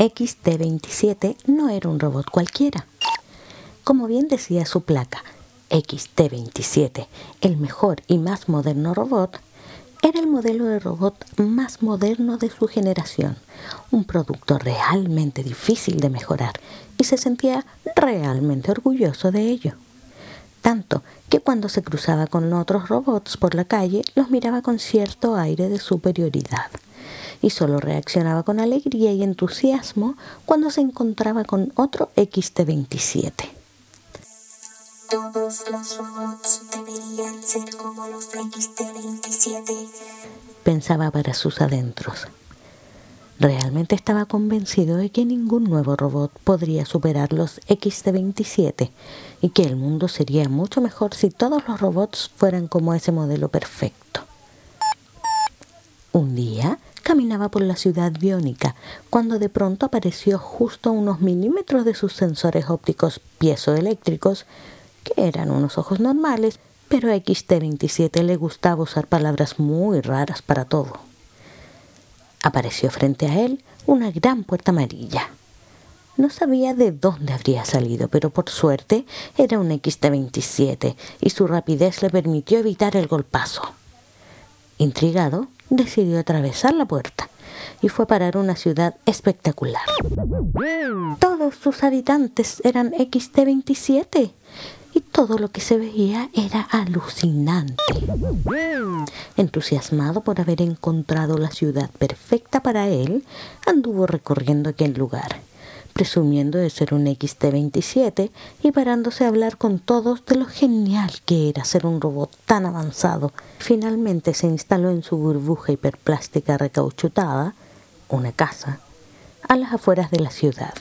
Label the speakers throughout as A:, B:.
A: XT-27 no era un robot cualquiera. Como bien decía su placa, XT-27, el mejor y más moderno robot, era el modelo de robot más moderno de su generación, un producto realmente difícil de mejorar y se sentía realmente orgulloso de ello. Tanto que cuando se cruzaba con otros robots por la calle los miraba con cierto aire de superioridad y solo reaccionaba con alegría y entusiasmo cuando se encontraba con otro XT27.
B: Todos los robots deberían ser como los XT27.
A: Pensaba para sus adentros. Realmente estaba convencido de que ningún nuevo robot podría superar los XT27 y que el mundo sería mucho mejor si todos los robots fueran como ese modelo perfecto. Un día caminaba por la ciudad biónica cuando de pronto apareció justo a unos milímetros de sus sensores ópticos piezoeléctricos que eran unos ojos normales, pero a XT27 le gustaba usar palabras muy raras para todo. Apareció frente a él una gran puerta amarilla. No sabía de dónde habría salido, pero por suerte era un XT27 y su rapidez le permitió evitar el golpazo. Intrigado, decidió atravesar la puerta y fue a parar una ciudad espectacular. Todos sus habitantes eran XT27 y todo lo que se veía era alucinante. Entusiasmado por haber encontrado la ciudad perfecta para él, anduvo recorriendo aquel lugar, presumiendo de ser un XT-27 y parándose a hablar con todos de lo genial que era ser un robot tan avanzado. Finalmente se instaló en su burbuja hiperplástica recauchutada, una casa, a las afueras de la ciudad.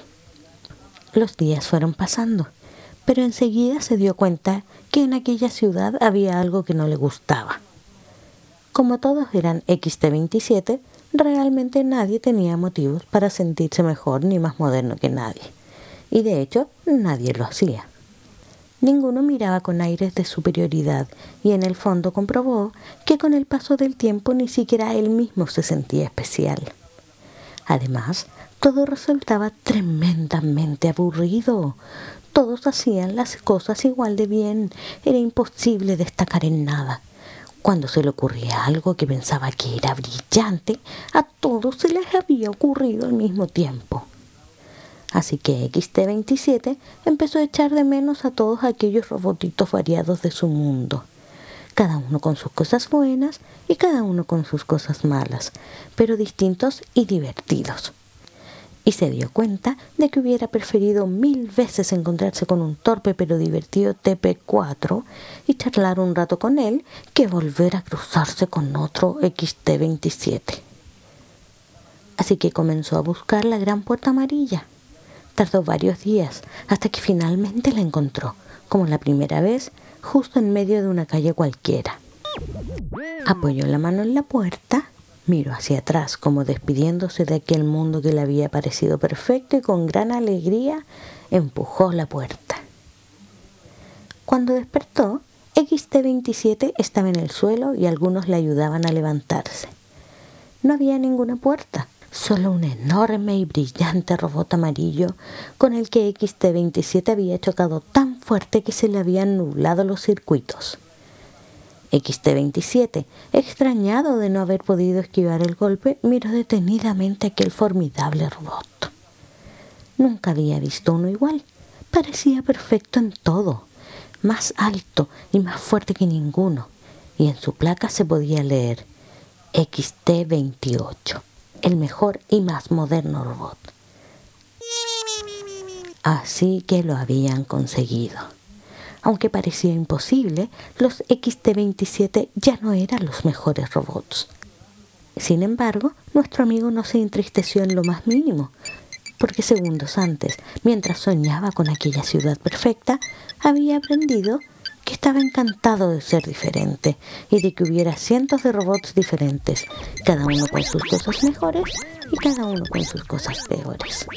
A: Los días fueron pasando pero enseguida se dio cuenta que en aquella ciudad había algo que no le gustaba. Como todos eran XT27, realmente nadie tenía motivos para sentirse mejor ni más moderno que nadie. Y de hecho, nadie lo hacía. Ninguno miraba con aires de superioridad y en el fondo comprobó que con el paso del tiempo ni siquiera él mismo se sentía especial. Además, todo resultaba tremendamente aburrido. Todos hacían las cosas igual de bien. Era imposible destacar en nada. Cuando se le ocurría algo que pensaba que era brillante, a todos se les había ocurrido al mismo tiempo. Así que XT27 empezó a echar de menos a todos aquellos robotitos variados de su mundo, cada uno con sus cosas buenas y cada uno con sus cosas malas, pero distintos y divertidos y se dio cuenta de que hubiera preferido mil veces encontrarse con un torpe pero divertido TP4 y charlar un rato con él que volver a cruzarse con otro XT27. Así que comenzó a buscar la gran puerta amarilla. Tardó varios días hasta que finalmente la encontró, como la primera vez, justo en medio de una calle cualquiera. Apoyó la mano en la puerta Miró hacia atrás como despidiéndose de aquel mundo que le había parecido perfecto y con gran alegría empujó la puerta. Cuando despertó, XT27 estaba en el suelo y algunos le ayudaban a levantarse. No había ninguna puerta, solo un enorme y brillante robot amarillo con el que XT27 había chocado tan fuerte que se le habían nublado los circuitos. XT27, extrañado de no haber podido esquivar el golpe, miró detenidamente aquel formidable robot. Nunca había visto uno igual. Parecía perfecto en todo, más alto y más fuerte que ninguno, y en su placa se podía leer XT28, el mejor y más moderno robot. Así que lo habían conseguido. Aunque parecía imposible, los XT-27 ya no eran los mejores robots. Sin embargo, nuestro amigo no se entristeció en lo más mínimo, porque segundos antes, mientras soñaba con aquella ciudad perfecta, había aprendido que estaba encantado de ser diferente y de que hubiera cientos de robots diferentes, cada uno con sus cosas mejores y cada uno con sus cosas peores.